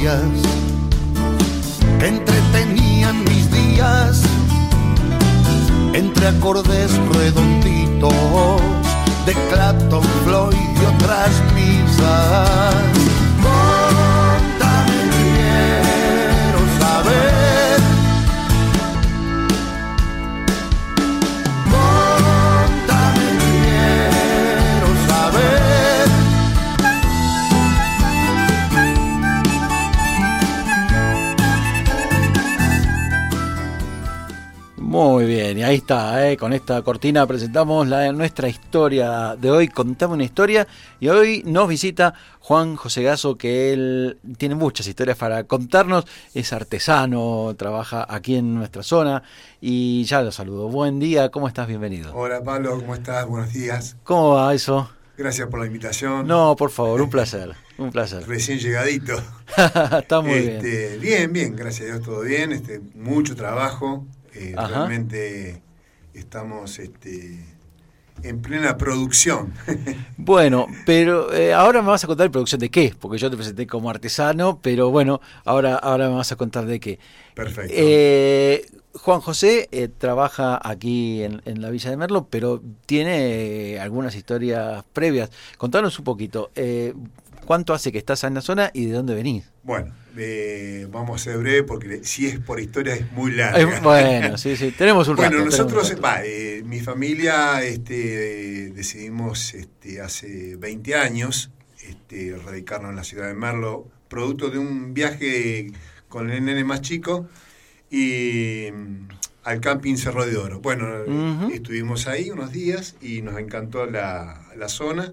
que entretenían mis días entre acordes redonditos de Clapton, Floyd y otras misas. Bien, y ahí está, ¿eh? con esta cortina presentamos la, nuestra historia de hoy, contamos una historia y hoy nos visita Juan José Gaso, que él tiene muchas historias para contarnos, es artesano, trabaja aquí en nuestra zona y ya lo saludo. Buen día, ¿cómo estás? Bienvenido. Hola Pablo, ¿cómo estás? Buenos días. ¿Cómo va eso? Gracias por la invitación. No, por favor, un placer, un placer. Recién llegadito. Está muy este, bien. Bien, bien, gracias a Dios todo bien, este, mucho trabajo eh, realmente estamos este, en plena producción. bueno, pero eh, ahora me vas a contar producción de qué, porque yo te presenté como artesano, pero bueno, ahora, ahora me vas a contar de qué. Perfecto. Eh, Juan José trabaja aquí en, la Villa de Merlo, pero tiene algunas historias previas. Contanos un poquito. ¿Cuánto hace que estás en la zona y de dónde venís? Bueno, eh, vamos a ser breve porque si es por historia es muy larga. bueno, sí, sí, tenemos un Bueno, nosotros, eh, mi familia este, decidimos este, hace 20 años este, radicarnos en la ciudad de Merlo, producto de un viaje con el nene más chico y mm, al camping Cerro de Oro. Bueno, estuvimos ahí unos días y nos encantó la, la zona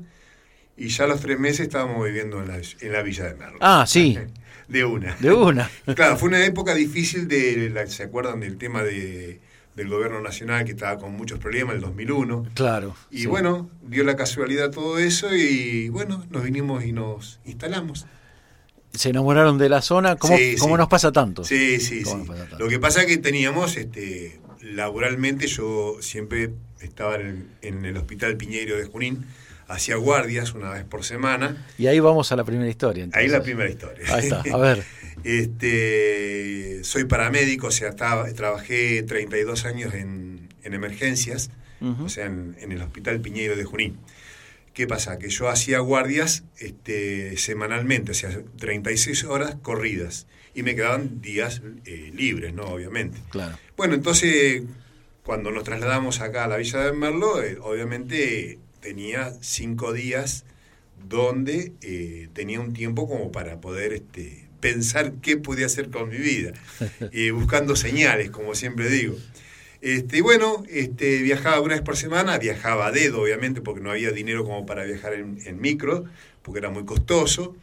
y ya a los tres meses estábamos viviendo en la, en la Villa de Merlo. Ah, sí. De una. De una. claro, fue una época difícil de, ¿se acuerdan del tema de, del gobierno nacional que estaba con muchos problemas, el 2001? Claro. Y bueno, dio la casualidad todo eso y bueno, nos vinimos y nos instalamos. ¿Se enamoraron de la zona? ¿Cómo, ¿cómo nos pasa tanto? Sí, sí, sí. Lo que pasa es que teníamos, este, laboralmente, yo siempre estaba en, en el Hospital Piñeiro de Junín, hacía guardias una vez por semana. Y ahí vamos a la primera historia. Ahí Ahí la primera historia. Ahí está, a ver. este, soy paramédico, o sea, trabajé 32 años en, emergencias, o sea, en, el Hospital Piñeiro de Junín. ¿Qué pasa? Que yo hacía guardias este, semanalmente, o sea, 36 horas corridas. Y me quedaban días eh, libres, ¿no? Obviamente. Claro. Bueno, entonces, cuando nos trasladamos acá a la Villa de Merlo, eh, obviamente tenía cinco días donde eh, tenía un tiempo como para poder este, pensar qué podía hacer con mi vida, y buscando señales, como siempre digo. Este, y bueno, este, viajaba una vez por semana, viajaba a dedo, obviamente, porque no había dinero como para viajar en, en micro, porque era muy costoso.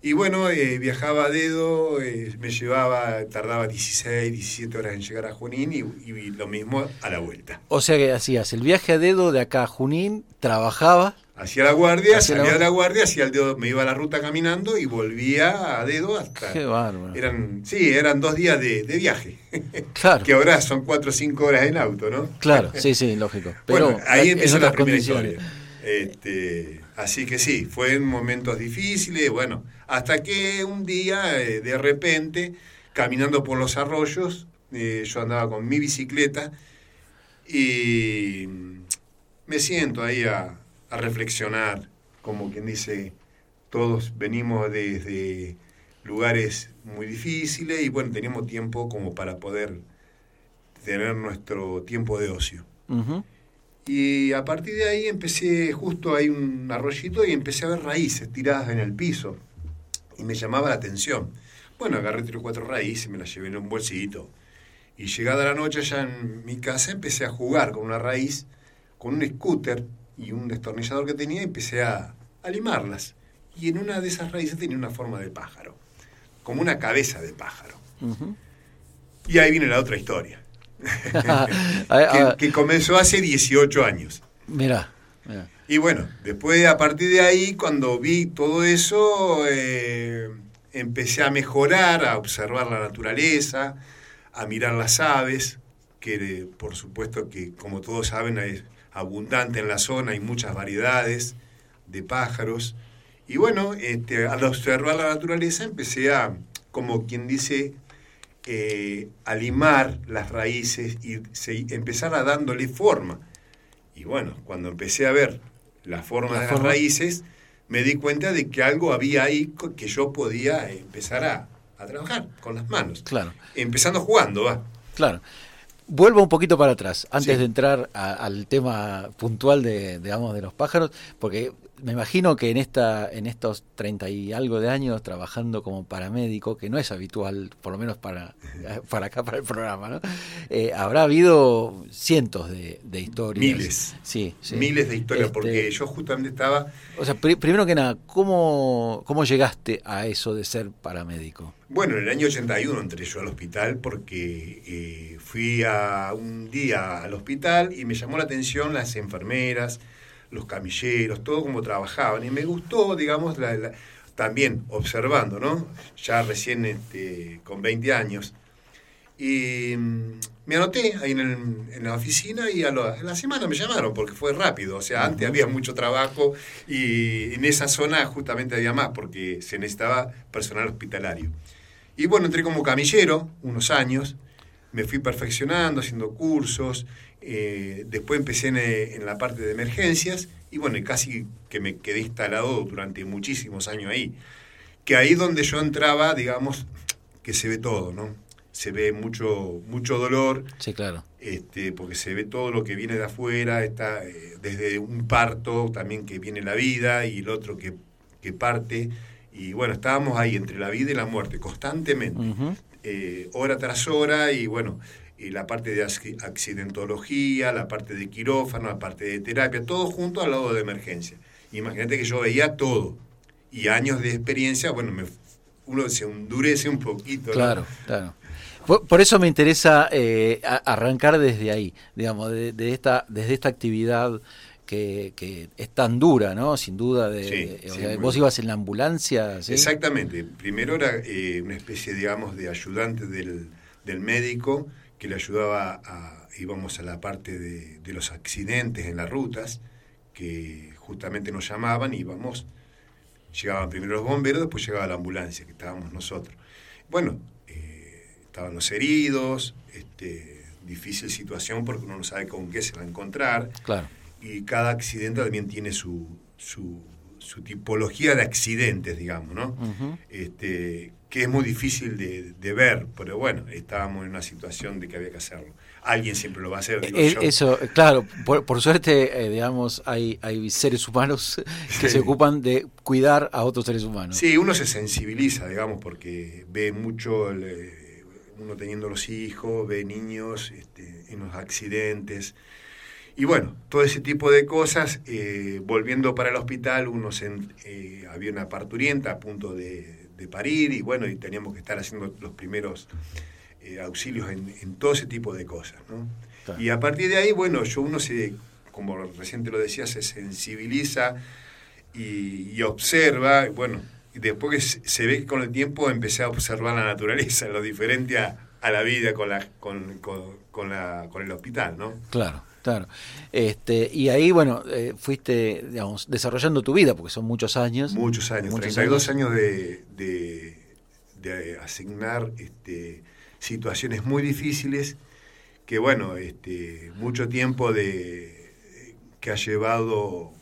Y bueno, eh, viajaba a dedo, eh, me llevaba, tardaba 16, 17 horas en llegar a Junín y, lo mismo a la vuelta. O sea que hacías el viaje a dedo de acá a Junín, trabajaba. Hacía la guardia, salía de la guardia, hacía el dedo, me iba a la ruta caminando y volvía a dedo hasta. Qué bárbaro. Eran, sí, eran dos días de, viaje. Claro. que ahora son cuatro o cinco horas en auto, ¿no? Claro, sí, sí, lógico. Pero bueno, ahí empezó la primera historia. Este, así que sí, fue momentos difíciles, bueno hasta que un día, eh, de repente, caminando por los arroyos, eh, yo andaba con mi bicicleta y me siento ahí a, reflexionar, como quien dice, todos venimos desde lugares muy difíciles y bueno, teníamos tiempo como para poder tener nuestro tiempo de ocio. Y a partir de ahí empecé, justo hay un arroyito y empecé a ver raíces tiradas en el piso y me llamaba la atención. Bueno, agarré tres o cuatro raíces, me las llevé en un bolsito. Y llegada la noche allá en mi casa empecé a jugar con una raíz, con un scooter y un destornillador que tenía y empecé a, limarlas. Y en una de esas raíces tenía una forma de pájaro, como una cabeza de pájaro. Y ahí viene la otra historia, que, que, comenzó hace 18 años. Mira. Y bueno, después a partir de ahí, cuando vi todo eso, eh, empecé a mejorar, a observar la naturaleza, a mirar las aves, que por supuesto que como todos saben es abundante en la zona, hay muchas variedades de pájaros. Y bueno, este, al observar la naturaleza empecé a, como quien dice, eh, alimar las raíces y empezar a dándole forma. Y bueno, cuando empecé a ver la forma de las raíces, me di cuenta de que algo había ahí que yo podía empezar a, trabajar con las manos. Claro. Empezando jugando, va. Claro. Vuelvo un poquito para atrás, antes de entrar al tema puntual de, digamos, de los pájaros, porque me imagino que en esta en estos treinta y algo de años trabajando como paramédico que no es habitual por lo menos para para acá para el programa ¿no? Eh, habrá habido cientos de, historias. Miles. Sí, miles de historias porque este, yo justamente estaba o sea primero que nada cómo cómo llegaste a eso de ser paramédico bueno en el año 81 entré yo al hospital porque eh, fui a un día al hospital y me llamó la atención las enfermeras los camilleros, todo como trabajaban. Y me gustó, digamos, también observando, ¿no? Ya recién este, con 20 años. Y mm, me anoté ahí en, la oficina y a, la semana me llamaron porque fue rápido. O sea, antes había mucho trabajo y en esa zona justamente había más porque se necesitaba personal hospitalario. Y bueno, entré como camillero unos años, me fui perfeccionando, haciendo cursos eh, después empecé eh, en, la parte de emergencias y bueno, casi que me quedé instalado durante muchísimos años ahí. Que ahí donde yo entraba, digamos, que se ve todo, ¿no? Se ve mucho, mucho dolor. Sí, claro. Este, porque se ve todo lo que viene de afuera, está eh, desde un parto también que viene la vida y el otro que, que parte. Y bueno, estábamos ahí entre la vida y la muerte, constantemente, hora tras hora, y bueno, y la parte de accidentología, la parte de quirófano, la parte de terapia, todo junto al lado de emergencia. Imagínate que yo veía todo. Y años de experiencia, bueno, me, uno se endurece un poquito. Claro, claro. Por, eso me interesa eh, arrancar desde ahí, digamos, de, esta, desde esta actividad que, que, es tan dura, ¿no? Sin duda. De, vos ibas en la ambulancia. Exactamente. Primero era eh, una especie, digamos, de ayudante del, del médico que le ayudaba a, íbamos a la parte de, los accidentes en las rutas, que justamente nos llamaban y íbamos, llegaban primero los bomberos, después llegaba la ambulancia, que estábamos nosotros. Bueno, eh, estaban los heridos, este, difícil situación porque uno no sabe con qué se va a encontrar. Claro. Y cada accidente también tiene su, su, tipología de accidentes, digamos, ¿no? este, que es muy difícil de, ver, pero bueno, estábamos en una situación de que había que hacerlo. Alguien siempre lo va a hacer. Eh, eso, claro, por, suerte, eh, digamos, hay, hay seres humanos que se ocupan de cuidar a otros seres humanos. Sí, uno se sensibiliza, digamos, porque ve mucho, uno teniendo los hijos, ve niños este, en los accidentes. Y bueno, todo ese tipo de cosas, eh, volviendo para el hospital, uno se, había una parturienta a punto de, de parir y bueno, y teníamos que estar haciendo los primeros eh, auxilios en, todo ese tipo de cosas. ¿no? Y a partir de ahí, bueno, yo uno se, como recién te lo decía, se sensibiliza y, observa, bueno, y después que se ve que con el tiempo empecé a observar la naturaleza, lo diferente a, la vida con, la, con, con, la, con el hospital, ¿no? Claro. Claro. Este, y ahí, bueno, eh, fuiste, digamos, desarrollando tu vida, porque son muchos años. Muchos años, 32 años, de, de, asignar este, situaciones muy difíciles, que bueno, este, mucho tiempo de que ha llevado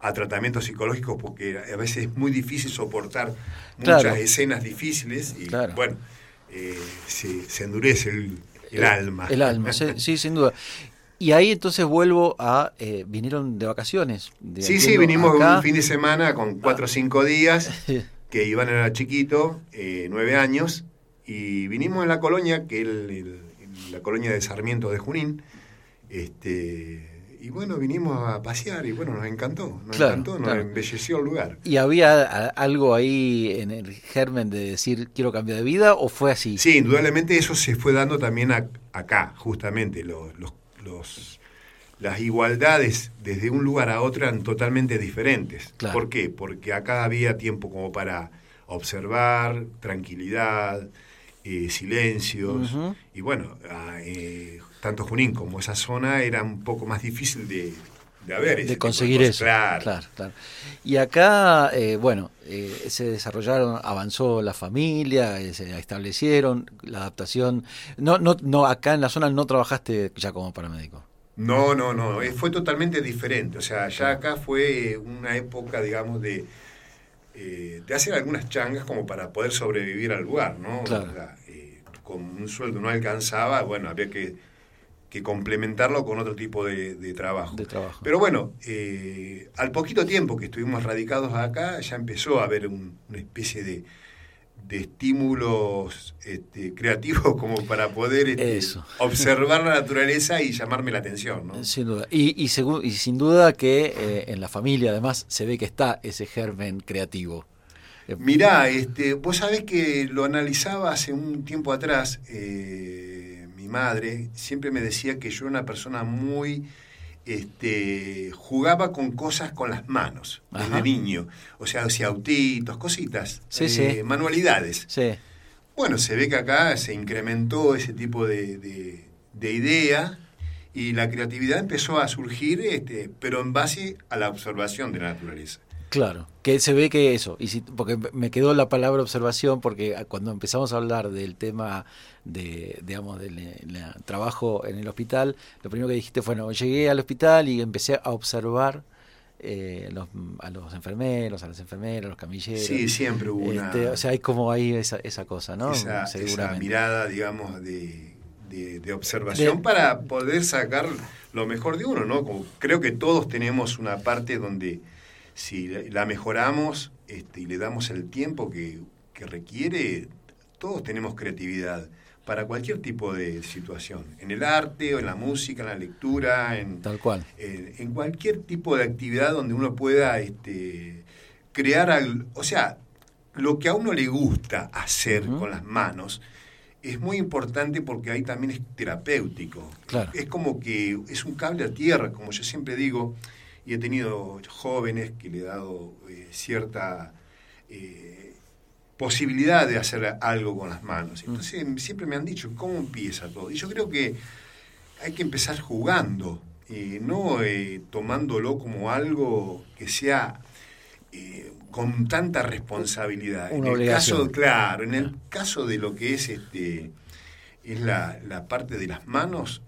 a tratamientos psicológicos, porque a veces es muy difícil soportar muchas escenas difíciles y bueno, eh, se, endurece el, alma. El alma, sí, sin duda. Y ahí entonces vuelvo a... Eh, vinieron de vacaciones. sí, sí, vinimos un fin de semana con cuatro o cinco días, que Iván era chiquito, eh, nueve años, y vinimos en la colonia, que es la colonia de Sarmiento de Junín, este, y bueno, vinimos a pasear y bueno, nos encantó, nos encantó, nos embelleció el lugar. ¿Y había algo ahí en el germen de decir quiero cambiar de vida o fue así? Sí, indudablemente eso se fue dando también acá, justamente, los, los los, las igualdades desde un lugar a otro eran totalmente diferentes. ¿Por qué? Porque acá había tiempo como para observar, tranquilidad, eh, silencios. Y bueno, eh, tanto Junín como esa zona era un poco más difícil de, de haber de conseguir eso. Claro. claro. Y acá, eh, bueno, eh, se desarrollaron, avanzó la familia, eh, se establecieron la adaptación. No, no, no, acá en la zona no trabajaste ya como paramédico. No, no, no, fue totalmente diferente. O sea, ya acá fue una época, digamos, de, de hacer algunas changas como para poder sobrevivir al lugar, ¿no? Claro. con un sueldo no alcanzaba, bueno, había que que complementarlo con otro tipo de, trabajo. trabajo. Pero bueno, eh, al poquito tiempo que estuvimos radicados acá, ya empezó a haber una especie de, estímulos este, creativos como para poder este, observar la naturaleza y llamarme la atención. ¿no? Sin duda. Y, y, sin duda que eh, en la familia además se ve que está ese germen creativo. Mirá, este, vos sabés que lo analizaba hace un tiempo atrás. Eh, madre siempre me decía que yo era una persona muy... Este, jugaba con cosas con las manos desde niño. O sea, hacía autitos, cositas, eh, manualidades. Bueno, se ve que acá se incrementó ese tipo de, de, idea y la creatividad empezó a surgir, este, pero en base a la observación de la naturaleza. Claro, que se ve que eso, y si, porque me quedó la palabra observación, porque cuando empezamos a hablar del tema de, digamos, del trabajo en el hospital, lo primero que dijiste fue, bueno, llegué al hospital y empecé a observar eh, a los enfermeros, a las enfermeras, a los camilleros. Sí, siempre hubo una... Este, o sea, hay como ahí esa, esa cosa, ¿no? Esa, mirada, digamos, de, de, observación para poder sacar lo mejor de uno, ¿no? Como creo que todos tenemos una parte donde si la mejoramos este, y le damos el tiempo que, requiere, todos tenemos creatividad para cualquier tipo de situación, en el arte o en la música, en la lectura, en, Tal cual. en cualquier tipo de actividad donde uno pueda este, crear, algo, o sea, lo que a uno le gusta hacer con las manos es muy importante porque ahí también es terapéutico. Es como que es un cable a tierra, como yo siempre digo, y he tenido jóvenes que le he dado eh, cierta eh, posibilidad de hacer algo con las manos. Mm. Entonces siempre me han dicho, ¿cómo empieza todo? Y yo creo que hay que empezar jugando, eh, no tomándolo como algo que sea con tanta responsabilidad. en el caso, claro, en el caso de lo que es este es la, la parte de las manos,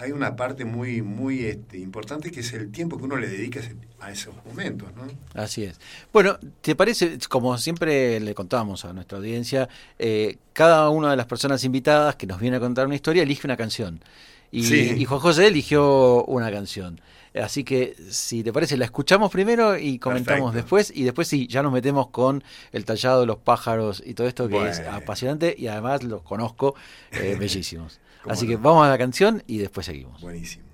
hay una parte muy, muy este, importante que es el tiempo que uno le dedica a esos momentos. ¿no? Así es. Bueno, ¿te parece, como siempre le contamos a nuestra audiencia, eh, cada una de las personas invitadas que nos viene a contar una historia elige una canción? Y, Juan José eligió una canción. Así que, si te parece, la escuchamos primero y comentamos después. Y después, sí, ya nos metemos con el tallado de los pájaros y todo esto que es apasionante y además los conozco eh, bellísimos. Así que vamos a la canción y después seguimos. Buenísimo.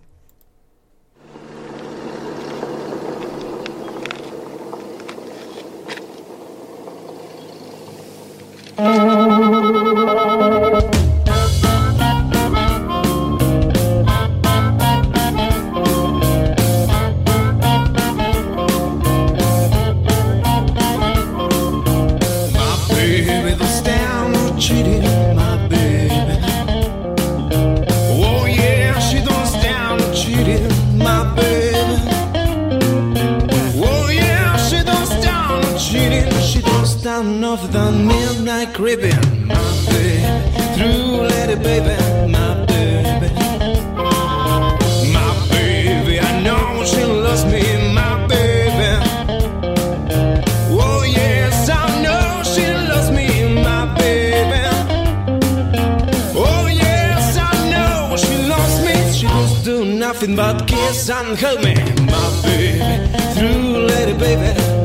midnight creeping, my baby. Through lady baby, my baby. My baby, I know she loves me, my baby. Oh yes, I know she loves me, my baby. Oh yes, I know she loves me. She doesn't do nothing but kiss and hold me, my baby. Through lady baby.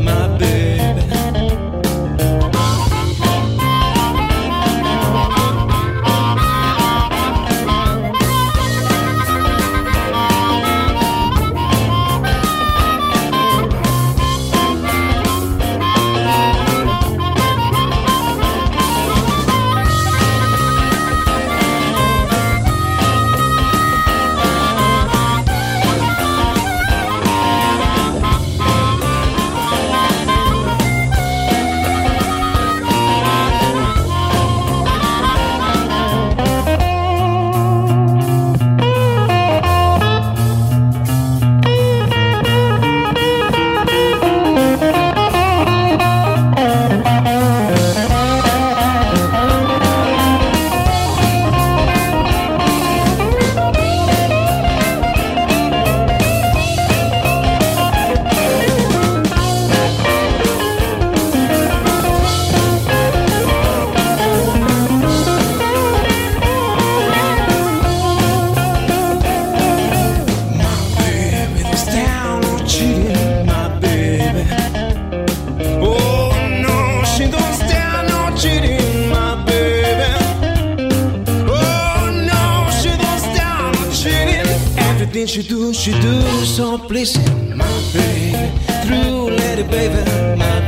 She do, she do so pleasing, my baby. Through lady, baby, my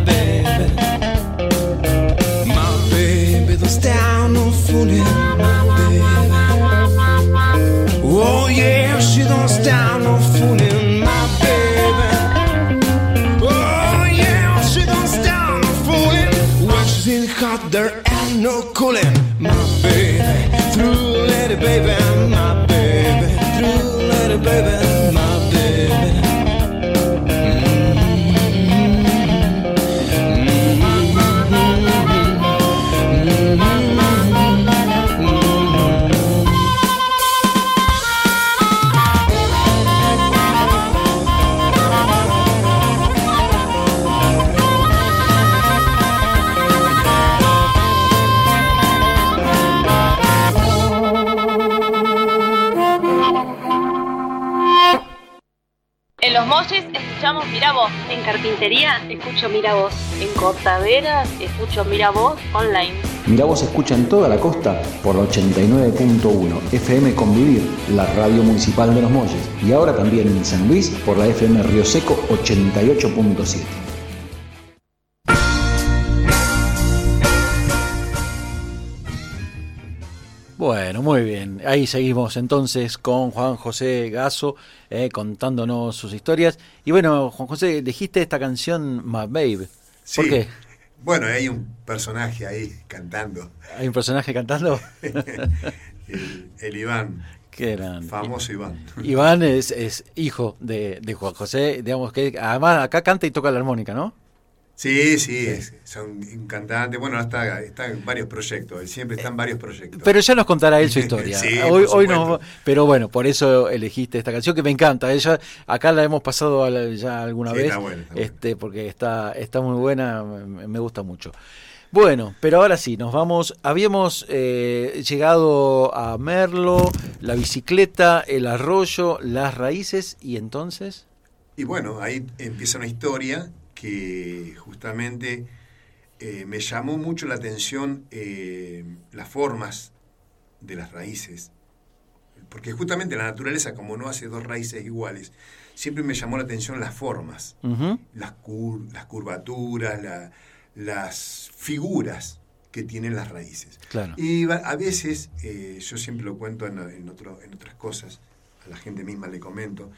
Carpintería escucho Mira Vos. En cortaderas escucho Mira Vos online. Miravoz escucha en toda la costa por la 89.1 FM Convivir, la radio municipal de Los Molles. Y ahora también en San Luis por la FM Río Seco 88.7. muy bien. Ahí seguimos entonces con Juan José Gaso eh, contándonos sus historias. Y bueno, Juan José, dijiste esta canción My Babe. ¿Por Sí. qué? Bueno, hay un personaje ahí cantando, ¿Hay un personaje cantando? el, el Iván, ¿Qué eran? famoso Iván. Iván es, es hijo de, de Juan José, digamos que además acá canta y toca la armónica, ¿no? Sí, sí, es- son un cantante. Bueno, está, está en varios proyectos, él siempre está en varios proyectos. Pero ya nos contará él su historia. Sí, hoy, hoy no, pero bueno, por eso elegiste esta canción que me encanta. Ella acá la hemos pasado ya alguna Sí, vez, está buena, está buena. este, porque está está muy buena, me, me gusta mucho. Bueno, pero ahora sí, nos vamos. Habíamos eh, llegado a Merlo, la bicicleta, el arroyo, las raíces y entonces. Y bueno, ahí empieza una historia que justamente eh, me llamó mucho la atención eh, las formas de las raíces. Porque justamente la naturaleza, como no hace dos raíces iguales, siempre me llamó la atención las formas, las, cur- las curvaturas, la- las figuras que tienen las raíces. Claro. Y a veces, eh, yo siempre lo cuento en, en otro- en otras cosas, a la gente misma le comento,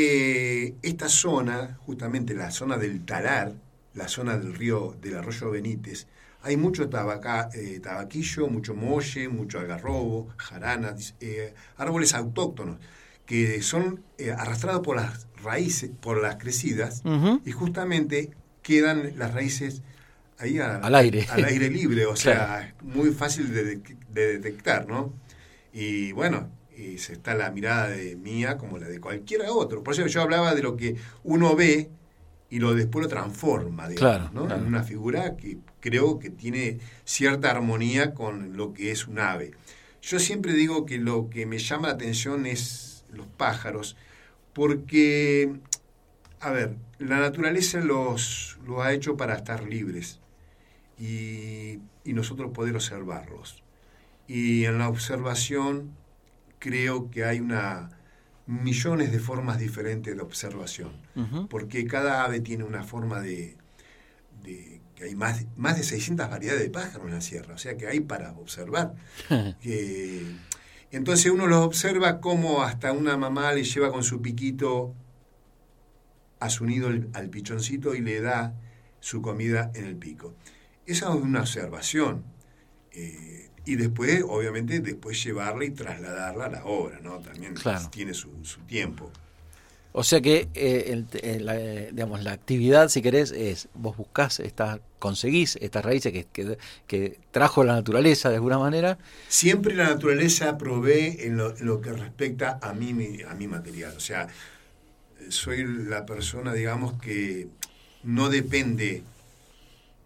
que esta zona, justamente la zona del Talar, la zona del río, del arroyo Benítez, hay mucho tabaca- eh, tabaquillo, mucho molle, mucho algarrobo, jarana, dis- eh, árboles autóctonos, que son eh, arrastrados por las raíces, por las crecidas, y justamente quedan las raíces ahí a- Al aire. al aire libre, o sea, Claro. muy fácil de- de detectar, ¿no? Y bueno, y se está la mirada de mía como la de cualquiera otro. Por eso yo hablaba de lo que uno ve y lo después lo transforma, digamos, Claro, ¿no? claro. En una figura que creo que tiene cierta armonía con lo que es un ave. Yo siempre digo que lo que me llama la atención es los pájaros, porque, a ver, la naturaleza los, los ha hecho para estar libres y, y nosotros poder observarlos. Y en la observación creo que hay una millones de formas diferentes de observación, porque cada ave tiene una forma de, de- que hay más, más de 600 variedades de pájaros en la sierra, o sea que hay para observar. Eh, entonces uno los observa como hasta una mamá le lleva con su piquito a su nido al pichoncito y le da su comida en el pico. Esa es una observación. Eh, y después, obviamente, después llevarla y trasladarla a la obra, ¿no? También Claro. tiene su, su tiempo. O sea que eh, el- eh, la, digamos, la actividad, si querés, es vos buscás, estas, conseguís estas raíces que, que, que trajo la naturaleza de alguna manera. Siempre la naturaleza provee en lo, en lo que respecta a mí, mi- a mi material. O sea, soy la persona, digamos, que no depende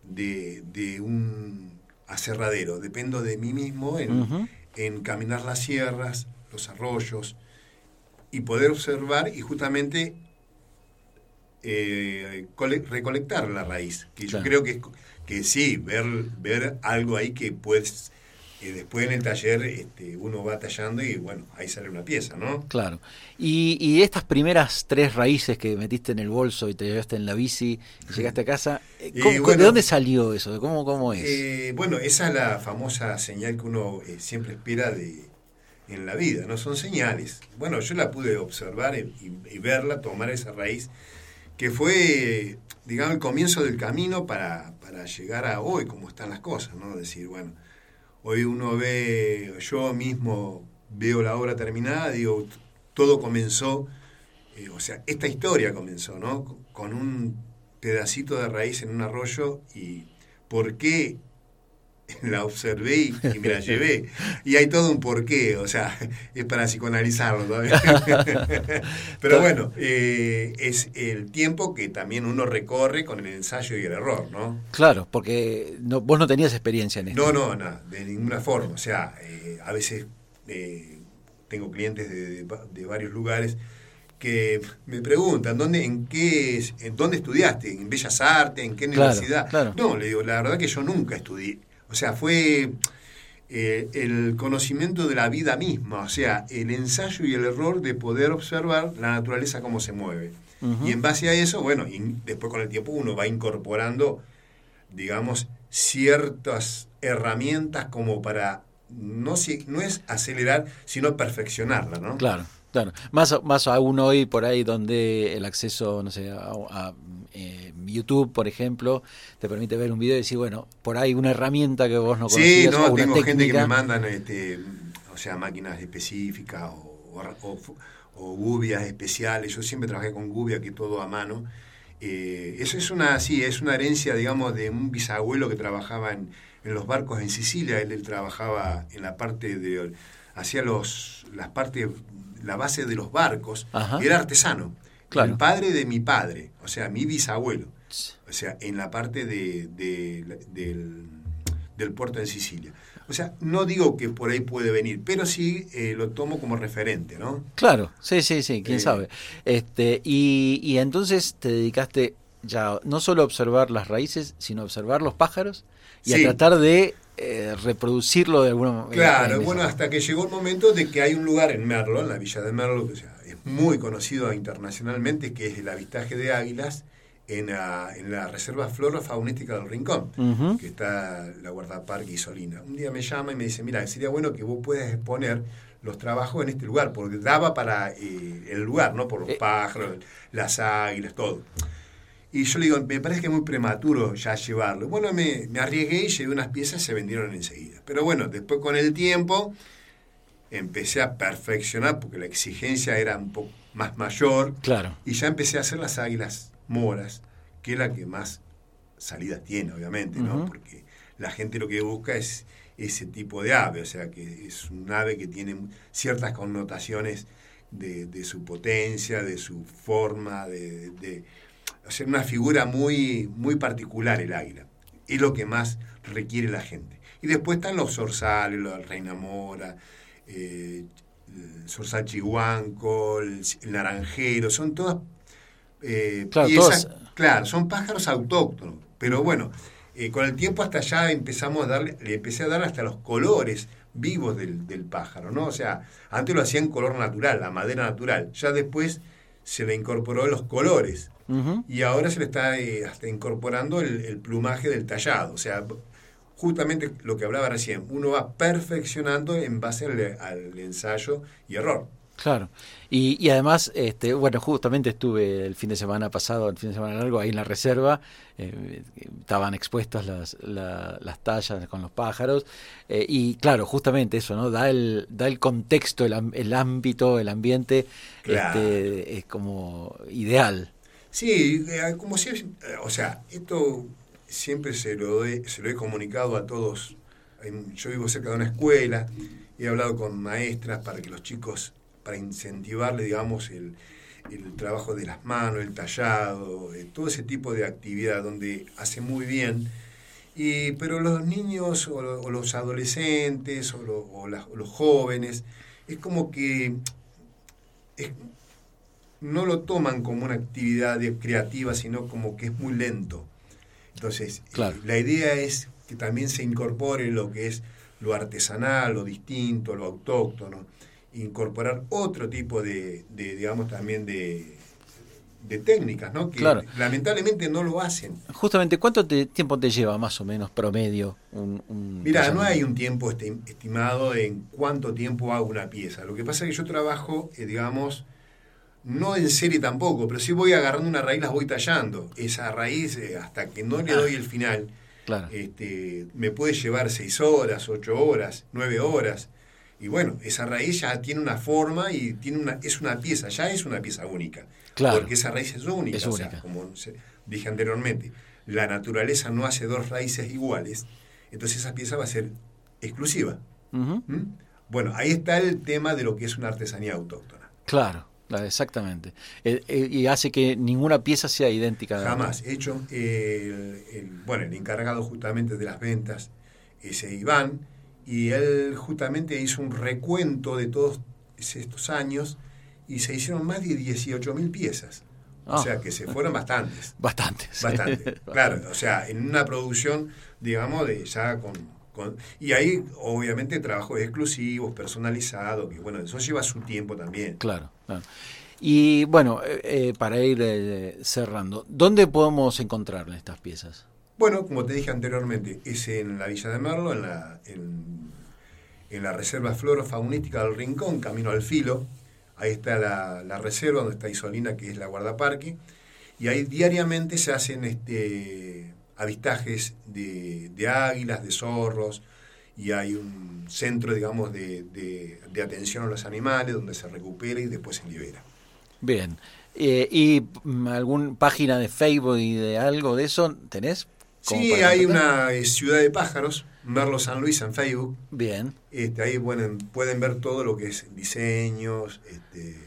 de, de un aserradero, dependo de mí mismo en, en caminar las sierras, los arroyos, y poder observar y justamente eh, cole- recolectar la raíz. Que Claro. yo creo que, que sí, ver, ver algo ahí que puedes Y después en el taller este, uno va tallando y bueno, ahí sale una pieza, ¿no? Claro. Y, y estas primeras tres raíces que metiste en el bolso y te llevaste en la bici y llegaste a casa, eh, Y ¿cómo- bueno, ¿de dónde salió eso? ¿Cómo, cómo es? Eh, bueno, esa es la famosa señal que uno eh, siempre espera de, en la vida, ¿no? Son señales. Bueno, yo la pude observar y, y- y verla, tomar esa raíz, que fue, digamos, el comienzo del camino para, para llegar a hoy, como están las cosas, ¿no? Decir, bueno, hoy uno ve, yo mismo veo la obra terminada, digo, todo comenzó, eh, o sea, esta historia comenzó, ¿no? Con un pedacito de raíz en un arroyo y por qué la observé y, y me la llevé. Y hay todo un porqué, o sea, es para psicoanalizarlo todavía. Pero bueno, eh, es el tiempo que también uno recorre con el ensayo y el error, ¿no? Claro, porque no, vos no tenías experiencia en esto. No, no, no, de ninguna forma. O sea, eh, a veces eh, tengo clientes de, de- de varios lugares que me preguntan, ¿dónde, en qué, en dónde estudiaste? ¿En Bellas Artes? ¿En qué Claro, universidad? claro. No, le digo, la verdad que yo nunca estudié. O sea, fue eh, el conocimiento de la vida misma, o sea, el ensayo y el error de poder observar la naturaleza cómo se mueve. Y en base a eso, bueno, y después con el tiempo uno va incorporando, digamos, ciertas herramientas como para, no, si- no es acelerar, sino perfeccionarla, ¿no? Claro, claro. Más, más aún hoy por ahí donde el acceso, no sé, a, a, eh, YouTube, por ejemplo, te permite ver un video y decir, bueno, por ahí una herramienta que vos no sí, conocías no, o una tengo gente que me mandan, este, o sea, máquinas específicas o, o, o gubias especiales. Yo siempre trabajé con gubia, que todo a mano. Eh, eso es una, sí, es una herencia, digamos, de un bisabuelo que trabajaba en, en los barcos en Sicilia. Él, él trabajaba en la parte de, hacía los, las partes, la base de los barcos. Ajá. Era artesano. Claro. El padre de mi padre, o sea, mi bisabuelo. O sea, en la parte de, de- del, del puerto en Sicilia. O sea, no digo que por ahí puede venir, pero sí eh, lo tomo como referente, ¿no? Claro, sí, sí, sí, quién Eh. sabe. Este, y, y entonces te dedicaste ya no solo observar las raíces, sino observar los pájaros y Sí. a tratar de eh, reproducirlo de alguna manera. Claro, bueno, hasta que llegó el momento de que hay un lugar en Merlo, en la villa de Merlo, que es muy conocido internacionalmente, que es el avistaje de águilas en la, en la Reserva Flora Faunística del Rincón, que está la guardaparque Isolina. Un día me llama y me dice, mira, sería bueno que vos puedas exponer los trabajos en este lugar, porque daba para eh, el lugar, ¿no? Por los Eh. pájaros, las águilas, todo. Y yo le digo, me parece que es muy prematuro ya llevarlo. Bueno, me, me arriesgué y llevé unas piezas, se vendieron enseguida. Pero bueno, después con el tiempo empecé a perfeccionar, porque la exigencia era un poco más mayor, Claro, y ya empecé a hacer las águilas moras, que es la que más salidas tiene, obviamente, ¿no? Porque la gente lo que busca es ese tipo de ave, o sea, que es un ave que tiene ciertas connotaciones de, de su potencia, de su forma, de, de- o sea, una figura muy, muy particular el águila. Es lo que más requiere la gente. Y después están los zorzales, los del Reina Mora, eh, el zorzal chihuanco, el, el naranjero, son todas eh, Claro, piezas- claro, son pájaros autóctonos. Pero bueno, eh, con el tiempo hasta allá empezamos a darle, le empecé a dar hasta los colores vivos del, del pájaro, ¿no? O sea, antes lo hacía en color natural, la madera natural. Ya después se le incorporó los colores. Y ahora se le está eh, hasta incorporando el, el plumaje del tallado. O sea, justamente lo que hablaba recién, uno va perfeccionando en base al, al ensayo y error. Claro. Y, y además, este, bueno, justamente estuve el fin de semana pasado, el fin de semana largo, ahí en la reserva, eh, estaban expuestas las, la- las tallas con los pájaros, eh, y claro, justamente eso, ¿no? Da el, da el contexto, el, el ámbito, el ambiente, Claro. este, es como ideal. Sí, como si, eh, o sea, esto siempre se lo, he, se lo he comunicado a todos. Yo vivo cerca de una escuela, he hablado con maestras para que los chicos, para incentivarle, digamos, el, el trabajo de las manos, el tallado, eh, todo ese tipo de actividad donde hace muy bien. Y, pero los niños o, lo- o los adolescentes o, lo- o los jóvenes, es como que es- no lo toman como una actividad creativa, sino como que es muy lento. Entonces, eh, Claro. la idea es que también se incorpore lo que es lo artesanal, lo distinto, lo autóctono, incorporar otro tipo de, de, digamos, también de, de técnicas, ¿no? Que Claro. lamentablemente no lo hacen. Justamente, ¿cuánto te- tiempo te lleva más o menos promedio un, un Mira, no hay un tiempo esti- estimado en cuánto tiempo hago una pieza. Lo que pasa es que yo trabajo, eh, digamos, no en serie tampoco, pero sí voy agarrando una raíz, las voy tallando. Esa raíz, eh, hasta que no le doy el final, Claro. este, me puede llevar seis horas, ocho horas, nueve horas. Y bueno, esa raíz ya tiene una forma y tiene una, es una pieza, ya es una pieza única. Claro. Porque esa raíz es única. Es o sea, como se- dije anteriormente, la naturaleza no hace dos raíces iguales, entonces esa pieza va a ser exclusiva. ¿Mm? Bueno, ahí está el tema de lo que es una artesanía autóctona. Claro, exactamente. Eh, eh, y hace que ninguna pieza sea idéntica. Jamás. He hecho, eh, el, el- bueno, el encargado justamente de las ventas es Iván, y él justamente hizo un recuento de todos estos años y se hicieron más de 18 mil piezas. O Ah. sea que se fueron bastantes. Bastante. sí. Bastante. Claro, o sea, en una producción, digamos, de ya con, con- Y ahí, obviamente, trabajos exclusivos, personalizados, que bueno, eso lleva su tiempo también. Claro, claro. Y bueno, eh, eh, para ir eh, cerrando, ¿dónde podemos encontrar estas piezas? Bueno, como te dije anteriormente, es en la Villa de Merlo, en la, en, en la Reserva Floro-Faunística del Rincón, camino al filo. Ahí está la, la reserva donde está Isolina, que es la guardaparque. Y ahí diariamente se hacen este, avistajes de, de águilas, de zorros, y hay un centro, digamos, de, de- de atención a los animales donde se recupera y después se libera. Bien. Eh, ¿Y alguna página de Facebook y de algo de eso tenés? Sí, hay una eh, ciudad de pájaros, Merlo San Luis en Facebook. Bien. Este, ahí pueden, pueden ver todo lo que es diseños, este,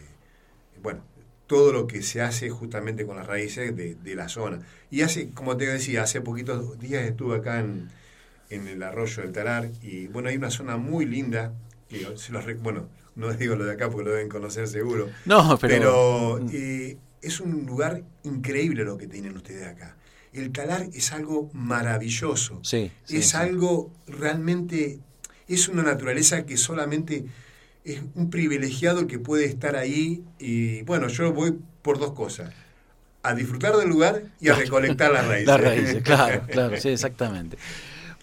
bueno, todo lo que se hace justamente con las raíces de, de la zona. Y hace, como te decía, hace poquitos días estuve acá en, en el arroyo del Talar y bueno, hay una zona muy linda, que se los rec- bueno, no digo lo de acá porque lo deben conocer seguro, No, pero... pero, eh, es un lugar increíble lo que tienen ustedes acá. El Talar es algo maravilloso Sí, es sí. algo realmente, es una naturaleza que solamente es un privilegiado el que puede estar ahí y bueno, yo voy por dos cosas, a disfrutar del lugar y a recolectar las raíces. Las raíces, claro, claro, sí, exactamente.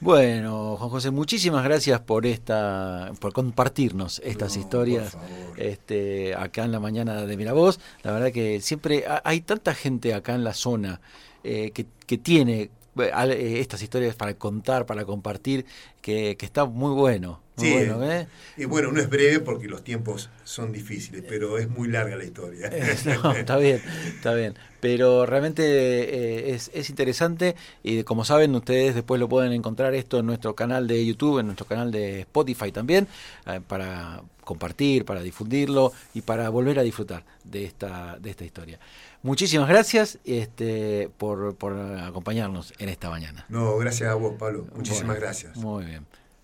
Bueno, Juan José, muchísimas gracias por esta, por compartirnos estas No, historias este, acá en la mañana de Miravoz. La verdad que siempre ha- hay tanta gente acá en la zona eh, que, que tiene eh, eh, estas historias para contar, para compartir, que, que está muy bueno. Muy Sí, bueno, ¿eh? Y bueno, no es breve porque los tiempos son difíciles, pero es muy larga la historia. No, está bien, está bien. Pero realmente eh, es, es interesante y como saben ustedes después lo pueden encontrar esto en nuestro canal de YouTube, en nuestro canal de Spotify también, eh, para compartir, para difundirlo y para volver a disfrutar de esta, de esta historia. Muchísimas gracias este, por, por acompañarnos en esta mañana. No, gracias a vos, Pablo. Bueno, Muchísimas gracias. Muy bien.